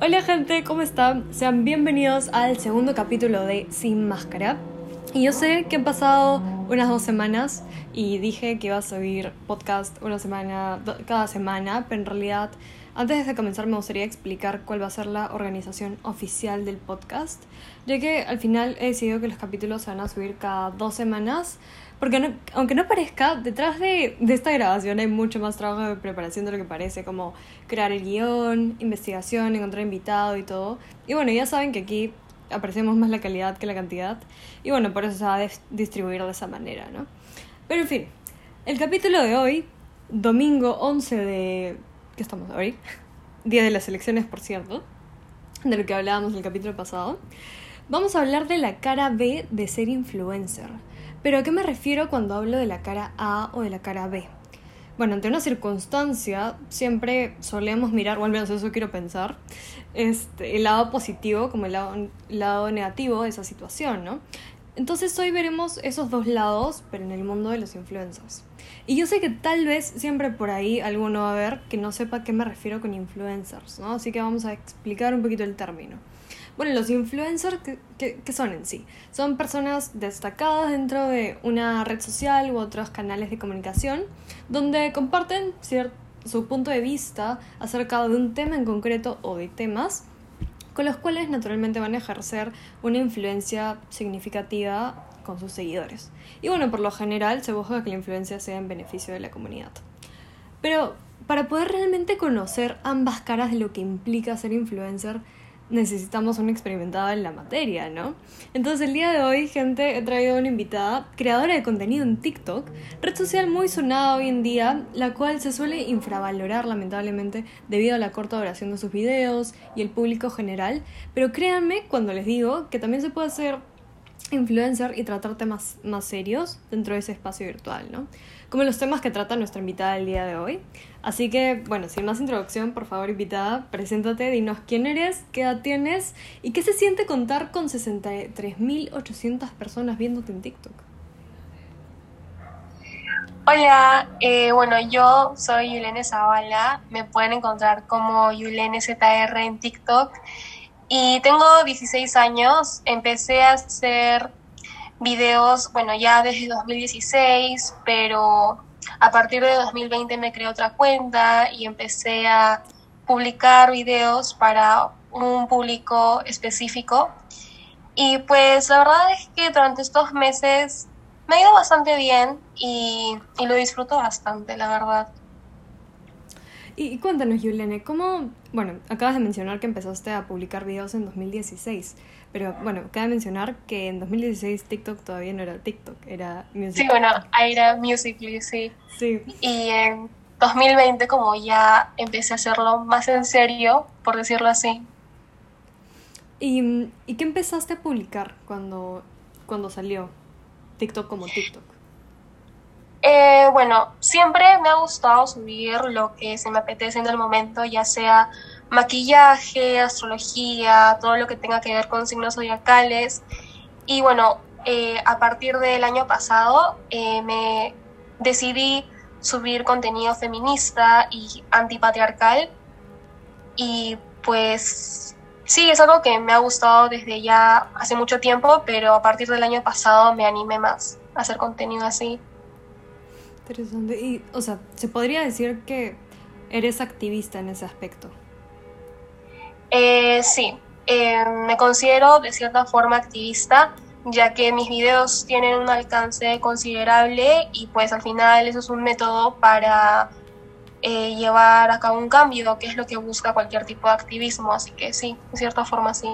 Hola gente, ¿cómo están? Sean bienvenidos al segundo capítulo de Sin Máscara. Y yo sé que han pasado unas dos semanas y dije que iba a subir podcast una semana, cada semana, pero en realidad antes de comenzar me gustaría explicar cuál va a ser la organización oficial del podcast, ya que al final he decidido que los capítulos se van a subir cada dos semanas porque aunque no parezca, detrás de, de, esta grabación hay mucho más trabajo de preparación de lo que parece, como crear el guion, investigación, encontrar invitado y todo. Y bueno, ya saben que aquí apreciamos más la calidad que la cantidad. Y bueno, por eso se va a distribuir de esa manera, ¿no? Pero en fin, el capítulo de hoy, domingo 11 de... ¿Qué estamos hoy? Día de las elecciones, por cierto, de lo que hablábamos en el capítulo pasado. Vamos a hablar de la cara B de ser influencer. Pero ¿a qué me refiero cuando hablo de la cara A o de la cara B? Bueno, ante una circunstancia siempre solemos mirar, o al menos eso quiero pensar, este, el lado positivo como el lado, lado negativo de esa situación, ¿no? Entonces hoy veremos esos dos lados, pero en el mundo de los influencers. Y yo sé que tal vez siempre por ahí alguno va a ver que no sepa a qué me refiero con influencers, ¿no? Así que vamos a explicar un poquito el término. Bueno, los influencers, ¿qué, son en sí? Son personas destacadas dentro de una red social u otros canales de comunicación donde comparten su punto de vista acerca de un tema en concreto o de temas con los cuales naturalmente van a ejercer una influencia significativa con sus seguidores. Y bueno, por lo general se busca que la influencia sea en beneficio de la comunidad. Pero para poder realmente conocer ambas caras de lo que implica ser influencer, necesitamos un experimentado en la materia, ¿no? Entonces el día de hoy, gente, he traído una invitada, creadora de contenido en TikTok, red social muy sonada hoy en día, la cual se suele infravalorar lamentablemente debido a la corta duración de sus videos y el público general, pero créanme cuando les digo que también se puede hacer influencer y tratar temas más serios dentro de ese espacio virtual, ¿no? Como los temas que trata nuestra invitada el día de hoy. Así que, bueno, sin más introducción, por favor, invitada, preséntate, dinos quién eres, qué edad tienes y qué se siente contar con 63.800 personas viéndote en TikTok. Hola, eh, bueno, yo soy Yulene Zavala, me pueden encontrar como Yulene ZR en TikTok y tengo 16 años, empecé a hacer videos, bueno, ya desde 2016, pero a partir de 2020 me creé otra cuenta y empecé a publicar videos para un público específico. Y pues la verdad es que durante estos meses me ha ido bastante bien y, y lo disfruto bastante, la verdad. Y, cuéntanos, Yulene, ¿cómo, bueno, acabas de mencionar que empezaste a publicar videos en 2016, pero bueno, acabas de mencionar que en 2016 TikTok todavía no era TikTok, era Musical.ly. Sí, bueno, era Musical.ly, sí. Sí. Y en 2020 como ya empecé a hacerlo más en serio, por decirlo así. ¿Y, y qué empezaste a publicar cuando, cuando salió TikTok como TikTok? Eh, bueno, siempre me ha gustado subir lo que se me apetece en el momento, ya sea maquillaje, astrología, todo lo que tenga que ver con signos zodiacales. Y bueno, eh, a partir del año pasado eh, me decidí subir contenido feminista y antipatriarcal. Y pues sí, es algo que me ha gustado desde ya hace mucho tiempo, pero a partir del año pasado me animé más a hacer contenido así. Interesante. Y, o sea, ¿se podría decir que eres activista en ese aspecto? Eh, sí, eh, me considero de cierta forma activista, ya que mis videos tienen un alcance considerable y pues al final eso es un método para eh, llevar a cabo un cambio, que es lo que busca cualquier tipo de activismo, así que sí, de cierta forma sí.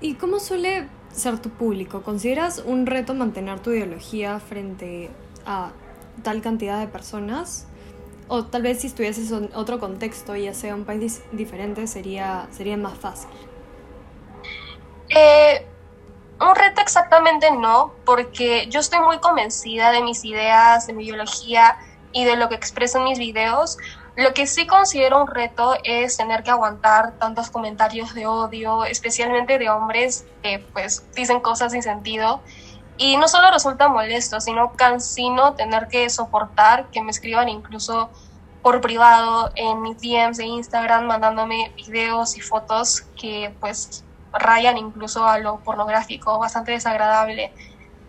¿Y cómo suele ser tu público? ¿Consideras un reto mantener tu ideología frente a tal cantidad de personas. O tal vez si estuvieses en otro contexto, ya sea un país diferente, sería, sería más fácil. Eh, un reto exactamente no, porque yo estoy muy convencida de mis ideas, de mi ideología y de lo que expreso en mis videos. Lo que sí considero un reto es tener que aguantar tantos comentarios de odio, especialmente de hombres que pues dicen cosas sin sentido y no solo resulta molesto, sino cansino tener que soportar que me escriban incluso por privado en mis DMs de Instagram mandándome videos y fotos que pues rayan incluso a lo pornográfico, bastante desagradable.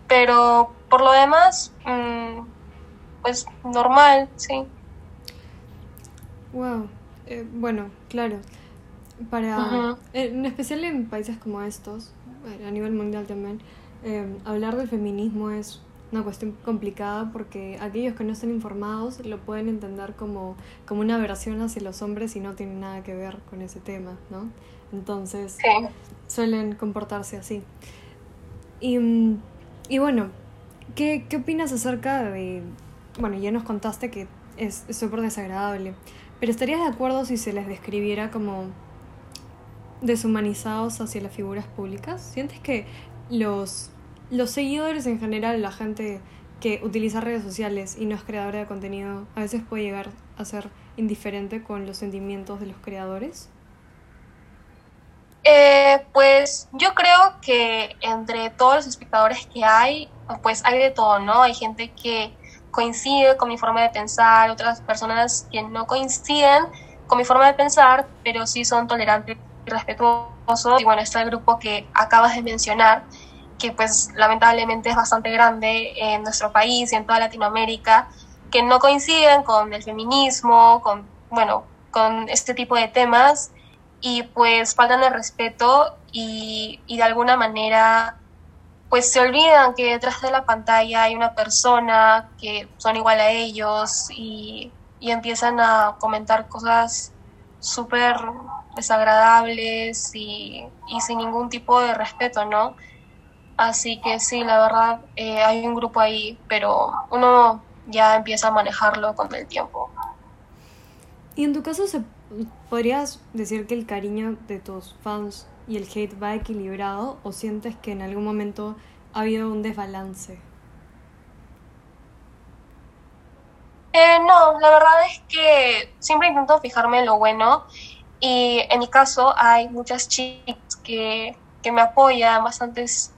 Pero por lo demás, mm, pues normal, sí. Wow. Eh, bueno, claro. Para, en especial en países como estos, a nivel mundial también, eh, hablar del feminismo es una cuestión complicada porque aquellos que no están informados lo pueden entender como, como una versión hacia los hombres y no tiene nada que ver con ese tema, ¿no? Entonces suelen comportarse así. Y, y bueno, ¿qué, ¿qué opinas acerca de... Bueno, ya nos contaste que es súper desagradable, pero ¿estarías de acuerdo si se les describiera como deshumanizados hacia las figuras públicas? ¿Sientes que los los seguidores en general, la gente que utiliza redes sociales y no es creadora de contenido, a veces puede llegar a ser indiferente con los sentimientos de los creadores? Eh, pues yo creo que entre todos los espectadores que hay, pues hay de todo, ¿no? Hay gente que coincide con mi forma de pensar, otras personas que no coinciden con mi forma de pensar, pero sí son tolerantes y respetuosos. Y bueno, está el grupo que acabas de mencionar, que pues lamentablemente es bastante grande en nuestro país y en toda Latinoamérica, que no coinciden con el feminismo, con, bueno, con este tipo de temas y pues faltan el respeto y, y de alguna manera pues se olvidan que detrás de la pantalla hay una persona que son igual a ellos y, y empiezan a comentar cosas súper desagradables y, y sin ningún tipo de respeto, ¿no? Así que sí, la verdad, eh, hay un grupo ahí, pero uno ya empieza a manejarlo con el tiempo. ¿Y en tu caso se podrías decir que el cariño de tus fans y el hate va equilibrado o sientes que en algún momento ha habido un desbalance? Eh, no, la verdad es que siempre intento fijarme en lo bueno y en mi caso hay muchas chicas que, que me apoyan, bastantes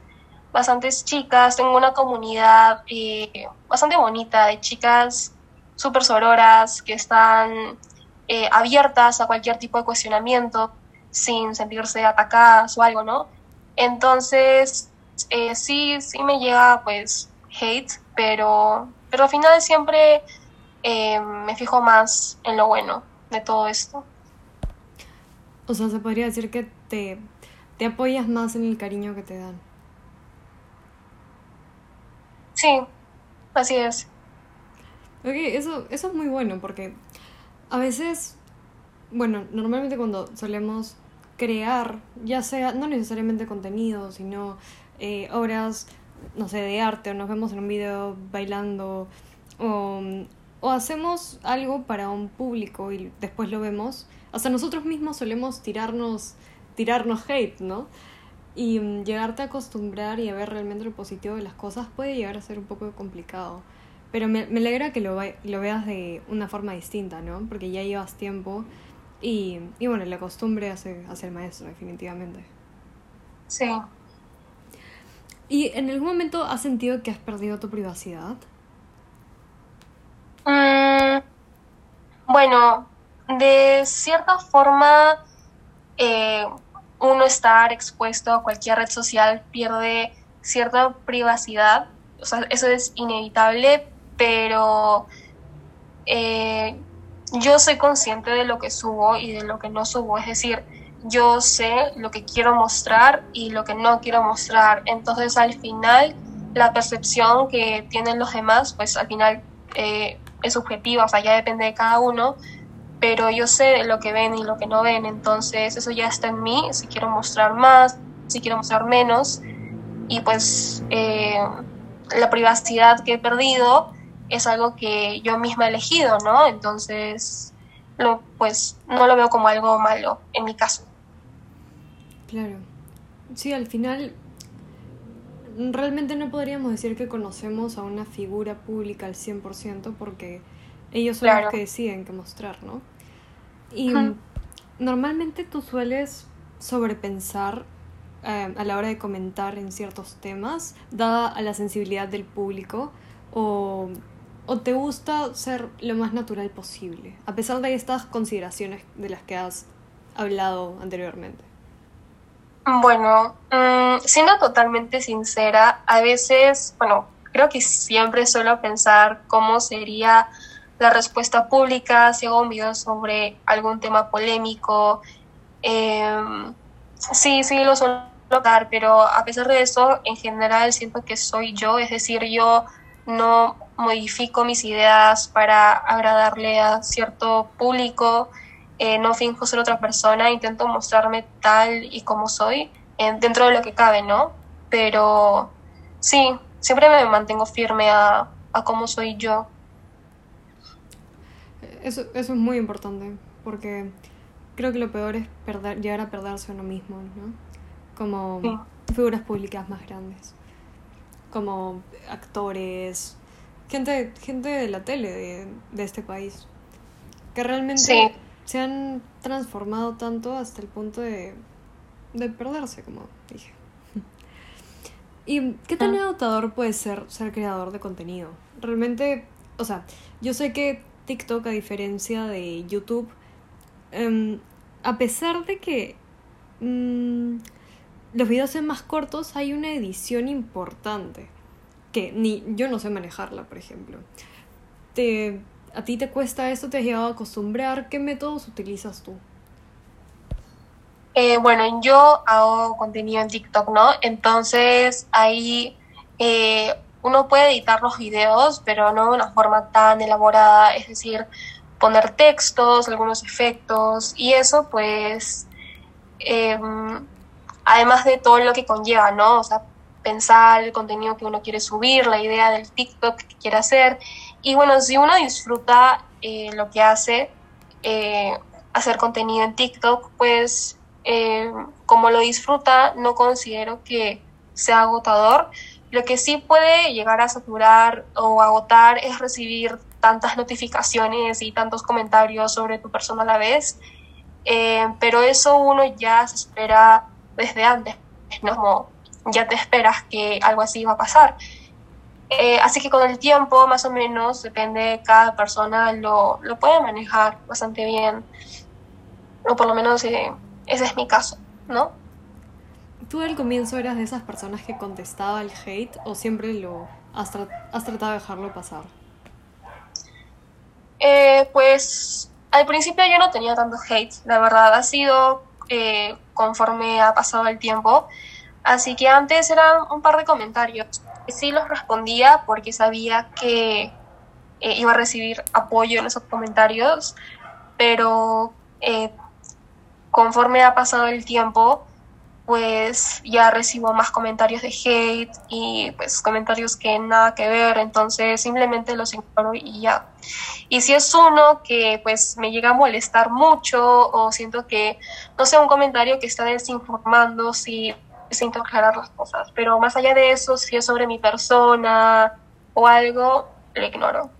bastantes chicas, tengo una comunidad eh, bastante bonita de chicas súper sororas que están eh, abiertas a cualquier tipo de cuestionamiento sin sentirse atacadas o algo, ¿no? Entonces, eh, sí, sí me llega pues hate, pero, pero al final siempre me fijo más en lo bueno de todo esto. O sea, se podría decir que te, te apoyas más en el cariño que te dan. Sí, así es. Ok, eso, eso es muy bueno porque a veces, bueno, normalmente cuando solemos crear, ya sea, no necesariamente contenido, sino eh, obras, no sé, de arte, o nos vemos en un video bailando, o, o hacemos algo para un público y después lo vemos, hasta nosotros mismos solemos tirarnos, tirarnos hate, ¿no? Y mm, llegarte a acostumbrar y a ver realmente lo positivo de las cosas puede llegar a ser un poco complicado. Pero me, me alegra que lo, lo veas de una forma distinta, ¿no? Porque ya llevas tiempo y, y bueno, la costumbre hace, hace el maestro, definitivamente. Sí. ¿Y en algún momento has sentido que has perdido tu privacidad? Mm, bueno, de cierta forma, eh, uno estar expuesto a cualquier red social pierde cierta privacidad, o sea, eso es inevitable, pero eh, yo soy consciente de lo que subo y de lo que no subo, es decir, yo sé lo que quiero mostrar y lo que no quiero mostrar, entonces al final la percepción que tienen los demás, pues al final eh, es subjetiva, o sea, ya depende de cada uno, pero yo sé lo que ven y lo que no ven, entonces eso ya está en mí, si quiero mostrar más, si quiero mostrar menos, y pues eh, la privacidad que he perdido es algo que yo misma he elegido, ¿no? Entonces, lo, pues no lo veo como algo malo en mi caso. Claro. Sí, al final realmente no podríamos decir que conocemos a una figura pública al 100% porque ellos son los que deciden qué mostrar, ¿no? Y normalmente tú sueles sobrepensar eh, a la hora de comentar en ciertos temas, dada a la sensibilidad del público, o, ¿O te gusta ser lo más natural posible, a pesar de estas consideraciones de las que has hablado anteriormente? Bueno, mm, siendo totalmente sincera, a veces, bueno, creo que siempre suelo pensar cómo sería la respuesta pública si hago un video sobre algún tema polémico. Em, sí, sí, lo suelo dar, pero a pesar de eso, en general siento que soy yo, es decir, yo no modifico mis ideas para agradarle a cierto público, eh, no finjo ser otra persona, intento mostrarme tal y como soy, dentro de lo que cabe, ¿no? Pero sí, siempre me mantengo firme a, a cómo soy yo. Eso, eso es muy importante, porque creo que lo peor es perder, llegar a perderse uno mismo, ¿no? Como figuras públicas más grandes, como actores, gente, gente de la tele de, de este país, que realmente se han transformado tanto hasta el punto de, de perderse, como dije. ¿Y qué tan ah. agotador puede ser ser creador de contenido? Realmente, o sea, yo sé que TikTok, a diferencia de YouTube, em, a pesar de que mm, los videos sean más cortos, hay una edición importante. Que ni yo no sé manejarla, por ejemplo. Te, ¿A ti te cuesta eso? ¿Te has llegado a acostumbrar? ¿Qué métodos utilizas tú? Eh, bueno, yo hago contenido en TikTok, ¿no? Entonces ahí eh, uno puede editar los videos, pero no de una forma tan elaborada, es decir, poner textos, algunos efectos, y eso pues, em, además de todo lo que conlleva, ¿no? O sea, pensar el contenido que uno quiere subir, la idea del TikTok que quiere hacer, y bueno, si uno disfruta eh, lo que hace, eh, hacer contenido en TikTok, pues em, como lo disfruta, no considero que sea agotador, lo que sí puede llegar a saturar o agotar es recibir tantas notificaciones y tantos comentarios sobre tu persona a la vez, eh, pero eso uno ya se espera desde antes, ¿no? ya te esperas que algo así va a pasar. Eh, así que con el tiempo, más o menos, depende, cada persona lo, lo puede manejar bastante bien, o por lo menos eh, ese es mi caso, ¿no? ¿Tú al comienzo eras de esas personas que contestaba el hate o siempre lo has, tratado de dejarlo pasar? Eh, pues al principio yo no tenía tanto hate, la verdad, ha sido eh, conforme ha pasado el tiempo. Así que antes eran un par de comentarios. Sí los respondía porque sabía que eh, iba a recibir apoyo en esos comentarios, pero conforme ha pasado el tiempo, pues ya recibo más comentarios de hate y pues comentarios que nada que ver, entonces simplemente los ignoro y ya. Y si es uno que pues me llega a molestar mucho o siento que, no sé, un comentario que está desinformando, si necesito aclarar las cosas, pero más allá de eso, si es sobre mi persona o algo, lo ignoro.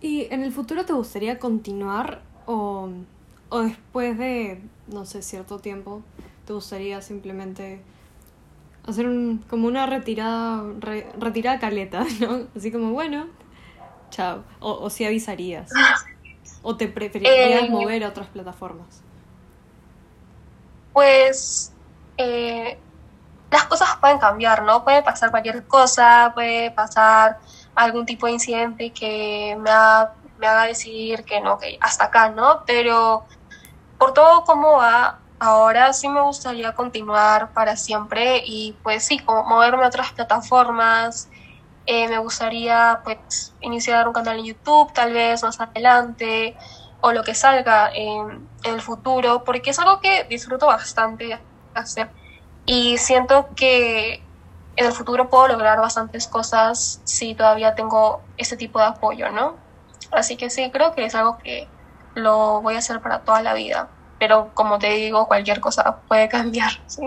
¿Y en el futuro te gustaría continuar o o después de, no sé, cierto tiempo, te gustaría simplemente hacer un, como una retirada, retirada caleta, ¿no? Así como, bueno, chao. O, si avisarías. ¿O te preferirías eh, mover a otras plataformas? Pues eh, las cosas pueden cambiar, ¿no? Puede pasar cualquier cosa, puede pasar algún tipo de incidente que me, me haga decidir que no, que hasta acá, ¿no? Pero por todo como va, ahora sí me gustaría continuar para siempre y pues sí, como moverme a otras plataformas. Eh, me gustaría pues iniciar un canal en YouTube tal vez más adelante o lo que salga en, en el futuro porque es algo que disfruto bastante hacer y siento que en el futuro puedo lograr bastantes cosas si todavía tengo ese tipo de apoyo, ¿no? Así que sí, creo que es algo que lo voy a hacer para toda la vida. Pero como te digo, cualquier cosa puede cambiar. ¿sí?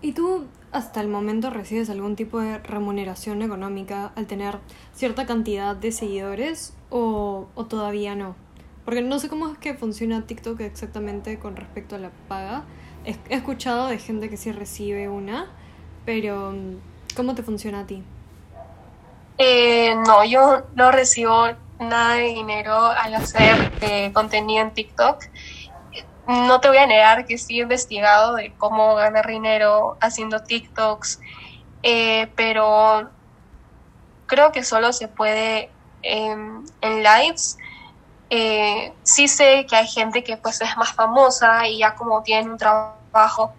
¿Y tú hasta el momento recibes algún tipo de remuneración económica al tener cierta cantidad de seguidores o, o todavía no? Porque no sé cómo es que funciona TikTok exactamente con respecto a la paga. He, escuchado de gente que sí recibe una, pero ¿cómo te funciona a ti? Eh, no, yo no recibo nada de dinero al hacer eh, contenido en TikTok. No te voy a negar que sí he investigado de cómo ganar dinero haciendo TikToks, eh, pero creo que solo se puede en lives. sí sé que hay gente que pues es más famosa y ya como tienen un trabajo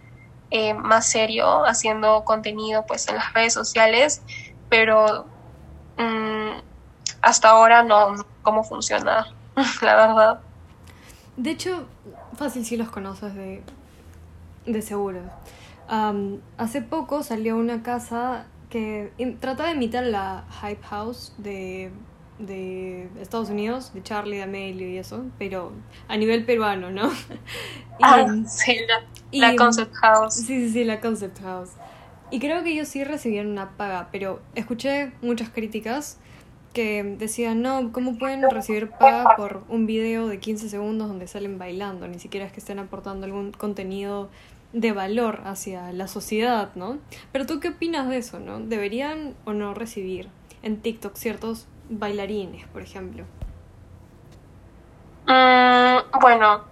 más serio haciendo contenido pues en las redes sociales, pero Mm, hasta ahora no cómo funciona, la verdad. De hecho, fácil si los conoces de, de seguro. hace poco salió una casa que trata de imitar la Hype House de, de Estados Unidos, de Charlie D'Amelio y eso, pero a nivel peruano, ¿no? ah, sí, la, Concept House. Sí, sí, sí, la Concept House. Y creo que ellos sí recibieron una paga, pero escuché muchas críticas que decían, no, ¿cómo pueden recibir paga por un video de 15 segundos donde salen bailando? Ni siquiera es que estén aportando algún contenido de valor hacia la sociedad, ¿no? Pero tú qué opinas de eso, ¿no? ¿Deberían o no recibir en TikTok ciertos bailarines, por ejemplo? Mm, bueno,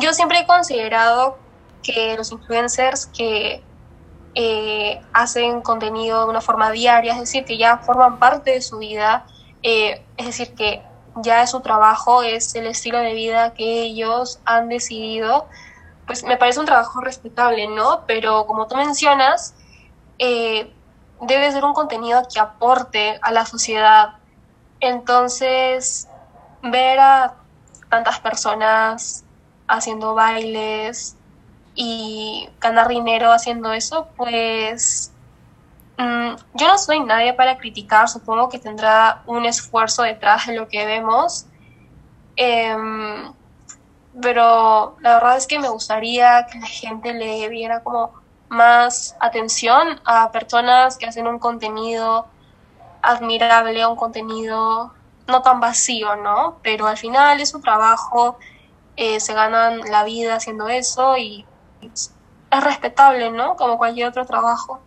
yo siempre he considerado que los influencers que eh, hacen contenido de una forma diaria, es decir, que ya forman parte de su vida, eh, es decir, que ya es su trabajo, es el estilo de vida que ellos han decidido, pues me parece un trabajo respetable, ¿no? Pero como tú mencionas, eh, debe ser un contenido que aporte a la sociedad. Entonces, ver a tantas personas haciendo bailes, y ganar dinero haciendo eso, pues mm, yo no soy nadie para criticar, supongo que tendrá un esfuerzo detrás de lo que vemos, em, pero la verdad es que me gustaría que la gente le diera como más atención a personas que hacen un contenido admirable, un contenido no tan vacío, ¿no? Pero al final es su trabajo, eh, se ganan la vida haciendo eso y es respetable, ¿no? Como cualquier otro trabajo.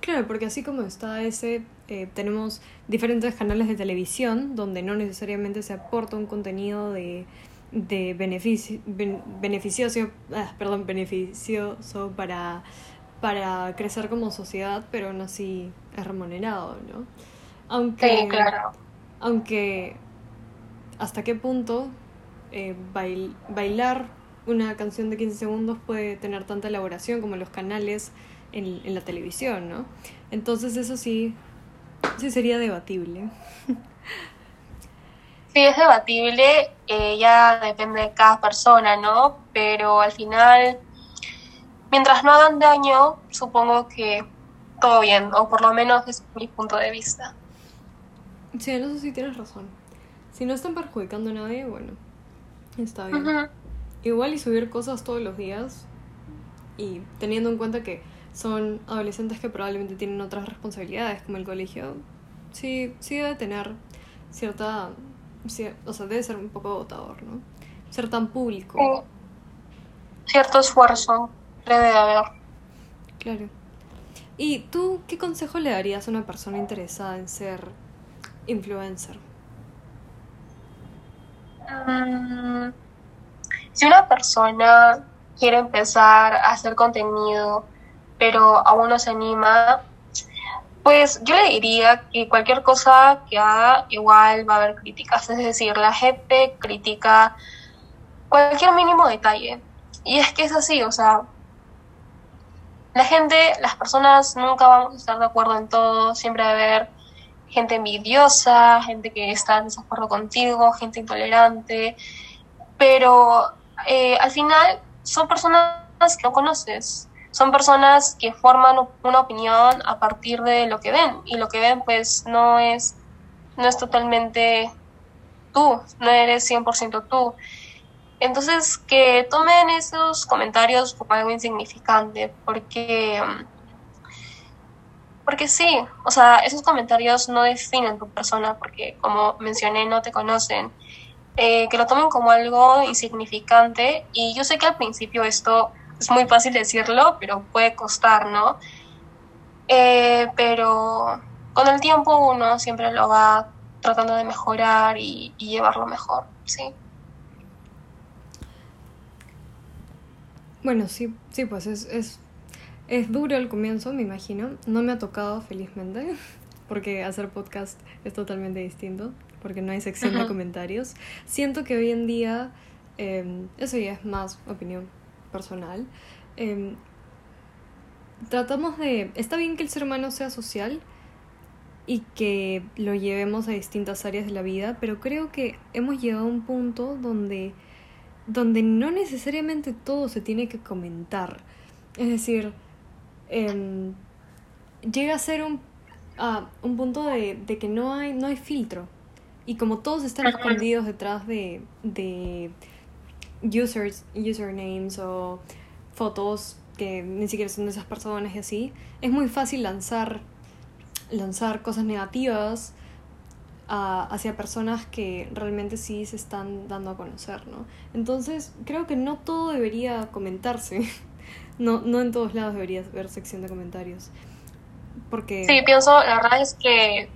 Claro, porque así como está ese, eh, tenemos diferentes canales de televisión donde no necesariamente se aporta un contenido de, de beneficio, beneficioso, ah, perdón, beneficioso para, para crecer como sociedad, pero aún así es remunerado, ¿no? Aunque, claro. aunque hasta qué punto eh, bailar una canción de 15 segundos puede tener tanta elaboración como los canales en, en la televisión, ¿no? Entonces eso sí, sí sería debatible. Sí, es debatible, eh, ya depende de cada persona, ¿no? Pero al final, mientras no hagan daño, supongo que todo bien, o por lo menos es mi punto de vista. Sí, en eso sí tienes razón. Si no están perjudicando a nadie, bueno, está bien. Igual y subir cosas todos los días y teniendo en cuenta que son adolescentes que probablemente tienen otras responsabilidades como el colegio, sí, sí debe tener cierta, o sea, debe ser un poco agotador, ¿no? Ser tan público. Cierto esfuerzo debe de haber. Claro. ¿Y tú qué consejo le darías a una persona interesada en ser influencer? Mm, si una persona quiere empezar a hacer contenido, pero aún no se anima, pues yo le diría que cualquier cosa que haga igual va a haber críticas. Es decir, la gente critica cualquier mínimo detalle. Y es que es así, o sea, la gente, las personas nunca vamos a estar de acuerdo en todo, siempre va a haber gente envidiosa, gente que está en desacuerdo contigo, gente intolerante, pero eh, al final son personas que no conoces, son personas que forman una opinión a partir de lo que ven. Y lo que ven pues no es, no es totalmente tú, no eres 100% tú. Entonces que tomen esos comentarios como algo insignificante porque porque sí, o sea, esos comentarios no definen tu persona porque como mencioné no te conocen eh, que lo tomen como algo insignificante y yo sé que al principio esto es muy fácil decirlo, pero puede costar, ¿no? Eh, pero con el tiempo uno siempre lo va tratando de mejorar y, y llevarlo mejor, sí. Bueno, sí, sí, pues es, es, es duro el comienzo, me imagino. No me ha tocado, felizmente, porque hacer podcast es totalmente distinto, porque no hay sección de comentarios. Siento que hoy en día, em, eso ya es más opinión personal, em, tratamos de... Está bien que el ser humano sea social y que lo llevemos a distintas áreas de la vida, pero creo que hemos llegado a un punto donde donde no necesariamente todo se tiene que comentar. Es decir, em, llega a ser un, un punto de, de, que no hay, no hay filtro. Y como todos están escondidos detrás de, de users, usernames o fotos que ni siquiera son de esas personas y así, es muy fácil lanzar, lanzar cosas negativas hacia personas que realmente sí se están dando a conocer, ¿no? Entonces, creo que no todo debería comentarse. No, no en todos lados debería haber sección de comentarios. Porque... Sí, pienso, la verdad es que...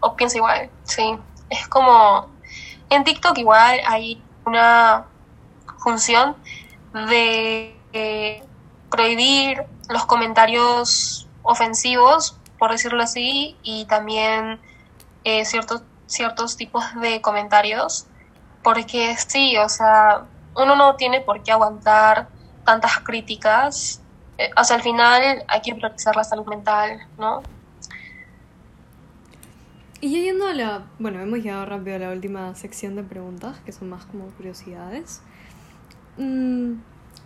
O pienso igual, sí. Es como... En TikTok igual hay una función de eh, prohibir los comentarios ofensivos, por decirlo así, y también eh, ciertos, ciertos tipos de comentarios, porque sí, o sea, uno no tiene por qué aguantar tantas críticas. Eh, o sea, al final hay que priorizar la salud mental, ¿no? Y yendo a la. Bueno, hemos llegado rápido a la última sección de preguntas, que son más como curiosidades. Mm,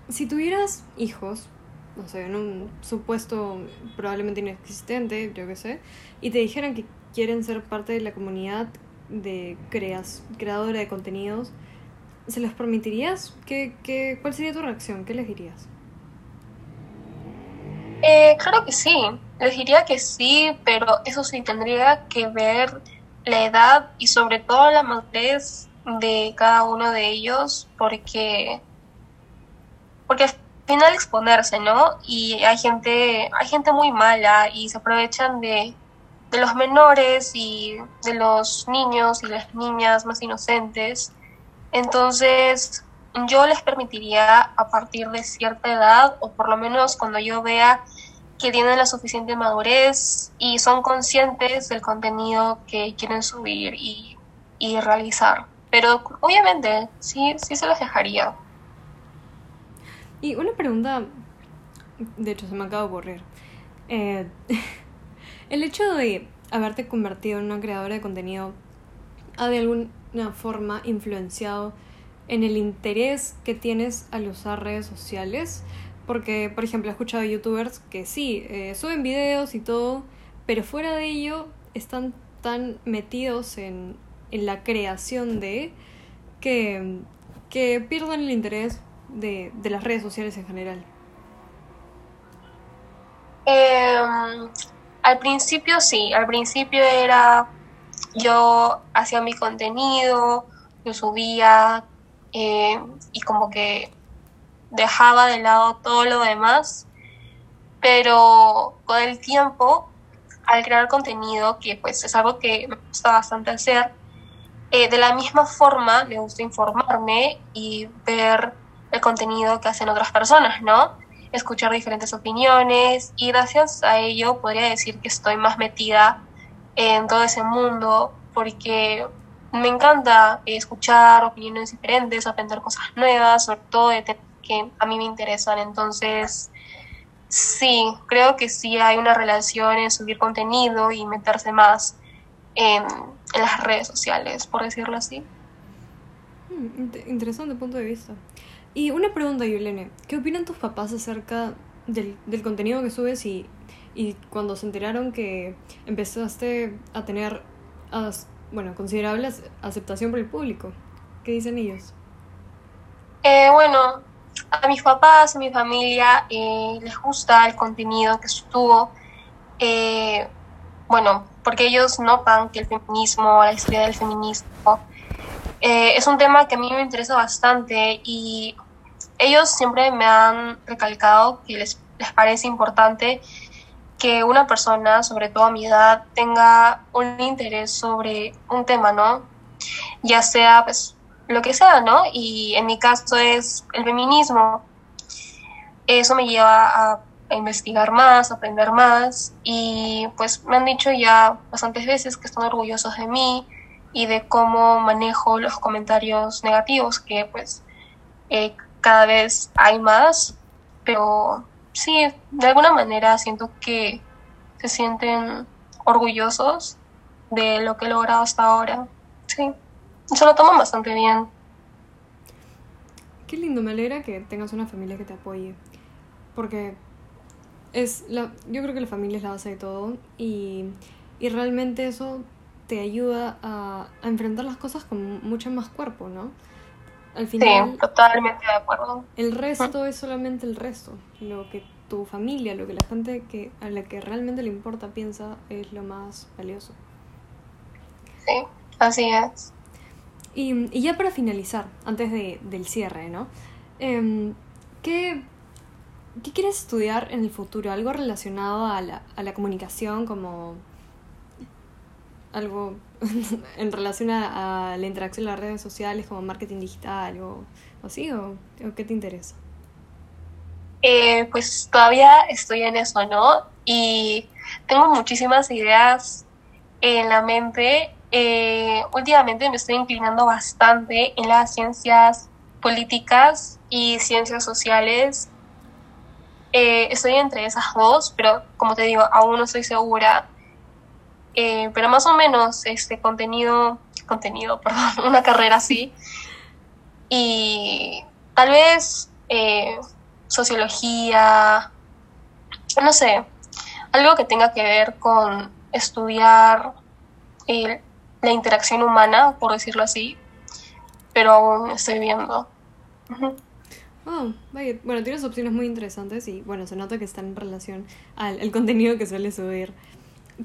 si tuvieras hijos, no sé, en un supuesto probablemente inexistente, yo qué sé, y te dijeran que quieren ser parte de la comunidad de creas, creadora de contenidos, ¿se les permitirías? ¿Qué, qué, ¿Cuál sería tu reacción? ¿Qué les dirías? Eh, claro que sí, les diría que sí, pero eso sí tendría que ver la edad y sobre todo la madurez de cada uno de ellos, porque porque al final exponerse, ¿no? Y hay gente, hay gente muy mala y se aprovechan de, de los menores y de los niños y las niñas más inocentes. Entonces, yo les permitiría a partir de cierta edad, o por lo menos cuando yo vea que tienen la suficiente madurez y son conscientes del contenido que quieren subir y, y realizar. Pero obviamente, sí, sí se los dejaría. Y una pregunta, de hecho se me acaba de ocurrir. Eh, El hecho de haberte convertido en una creadora de contenido ha de alguna forma influenciado en el interés que tienes al usar redes sociales. Porque, por ejemplo, he escuchado youtubers que sí, eh, suben videos y todo, pero fuera de ello están tan metidos en, en la creación de que, que pierden el interés de, de las redes sociales en general. Eh, al principio sí, al principio era yo hacía mi contenido, lo subía eh, y como que dejaba de lado todo lo demás, pero con el tiempo, al crear contenido, que pues es algo que me gusta bastante hacer, eh, de la misma forma me gusta informarme y ver el contenido que hacen otras personas, ¿no? escuchar diferentes opiniones y gracias a ello podría decir que estoy más metida en todo ese mundo porque me encanta escuchar opiniones diferentes, aprender cosas nuevas, sobre todo de que a mí me interesan. Entonces, sí, creo que sí hay una relación en subir contenido y meterse más en, en las redes sociales, por decirlo así. Hmm, interesante punto de vista. Y una pregunta, Yulene, ¿qué opinan tus papás acerca del, del contenido que subes y, y, cuando se enteraron que empezaste a tener, bueno, considerable aceptación por el público? ¿Qué dicen ellos? Eh, bueno, a mis papás, a mi familia, les gusta el contenido que subo. Eh, bueno, porque ellos notan que el feminismo, la historia del feminismo, eh, es un tema que a mí me interesa bastante y ellos siempre me han recalcado que les, les parece importante que una persona, sobre todo a mi edad, tenga un interés sobre un tema, ¿no? Ya sea, pues, lo que sea, ¿no? Y en mi caso es el feminismo. Eso me lleva a, investigar más, a aprender más y pues me han dicho ya bastantes veces que están orgullosos de mí y de cómo manejo los comentarios negativos, que pues eh, cada vez hay más, pero sí, de alguna manera siento que se sienten orgullosos de lo que he logrado hasta ahora. Sí, se lo toman bastante bien. Qué lindo, me alegra que tengas una familia que te apoye, porque es la, yo creo que la familia es la base de todo y, y realmente eso te ayuda a, a, enfrentar las cosas con mucho más cuerpo, ¿no? Al final, sí, totalmente de acuerdo. El resto es solamente el resto. Lo que tu familia, lo que la gente que, a la que realmente le importa piensa es lo más valioso. Sí, así es. Y, y ya para finalizar, antes de, del cierre, ¿no? Eh, ¿qué, ¿Qué quieres estudiar en el futuro? ¿Algo relacionado a la, a la comunicación como algo en relación a, la interacción en las redes sociales como marketing digital o, así o, qué te interesa? Eh, pues todavía estoy en eso, ¿no? Y tengo muchísimas ideas en la mente. Eh, últimamente me estoy inclinando bastante en las ciencias políticas y ciencias sociales. Eh, estoy entre esas dos, pero como te digo, aún no estoy segura eh, pero más o menos este contenido, contenido, perdón, una carrera así. Y tal vez sociología, no sé, algo que tenga que ver con estudiar eh, la interacción humana, por decirlo así, pero aún estoy viendo. Oh, Bueno, tienes opciones muy interesantes y bueno, se nota que están en relación al el contenido que suele subir.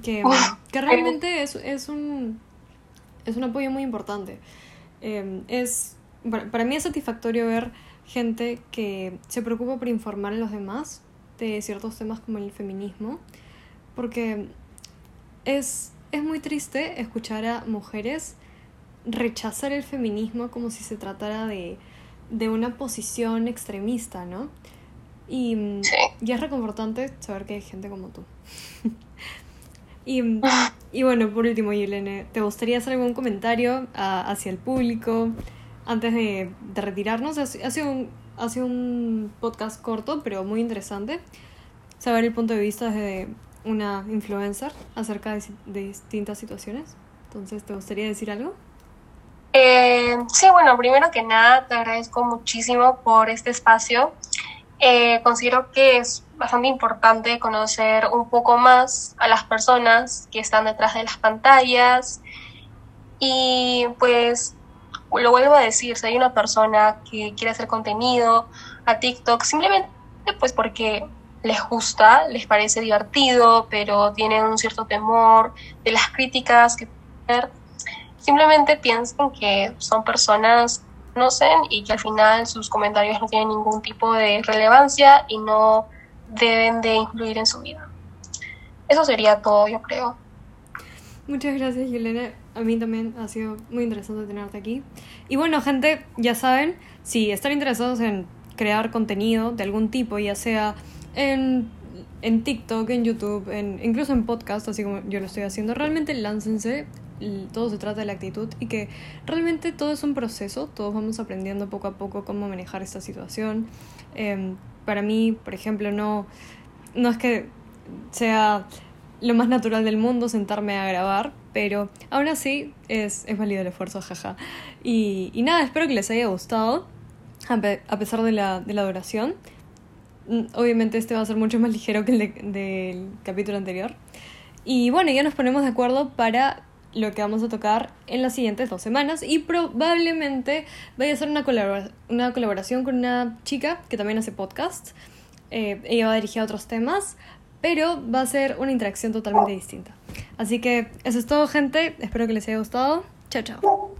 Que, que realmente es, es, un, es un apoyo muy importante. Em, es, para, mí es satisfactorio ver gente que se preocupa por informar a los demás de ciertos temas como el feminismo, porque es, es muy triste escuchar a mujeres rechazar el feminismo como si se tratara de, de una posición extremista, ¿no? Y, y es reconfortante saber que hay gente como tú. Y, y bueno, por último, Yelene, ¿te gustaría hacer algún comentario hacia el público antes de, de retirarnos? Ha, sido un, ha sido un podcast corto, pero muy interesante. Saber el punto de vista desde una influencer acerca de, distintas situaciones. Entonces, ¿te gustaría decir algo? Eh, sí, bueno, primero que nada, te agradezco muchísimo por este espacio. Eh, considero que es bastante importante conocer un poco más a las personas que están detrás de las pantallas y pues lo vuelvo a decir, si hay una persona que quiere hacer contenido a TikTok simplemente pues porque les gusta, les parece divertido, pero tienen un cierto temor de las críticas que simplemente piensen que son personas conocen y que al final sus comentarios no tienen ningún tipo de relevancia y no deben de incluir en su vida. Eso sería todo, yo creo. Muchas gracias, Yelena. A mí también ha sido muy interesante tenerte aquí. Y bueno, gente, ya saben, si están interesados en crear contenido de algún tipo, ya sea en, en TikTok, en YouTube, en, incluso en podcast, así como yo lo estoy haciendo, realmente láncense todo se trata de la actitud y que realmente todo es un proceso, todos vamos aprendiendo poco a poco cómo manejar esta situación. Em, para mí, por ejemplo, no, no es que sea lo más natural del mundo sentarme a grabar, pero aún así es, es válido el esfuerzo, jaja. Y, y nada, espero que les haya gustado, a, pesar de la, de la duración. Mm, obviamente este va a ser mucho más ligero que el del capítulo anterior. Y bueno, ya nos ponemos de acuerdo para lo que vamos a tocar en las siguientes dos semanas y probablemente vaya a ser una, colaboración con una chica que también hace podcast. Eh, ella va a dirigir a otros temas, pero va a ser una interacción totalmente distinta. Así que eso es todo gente, espero que les haya gustado. Chao, chao.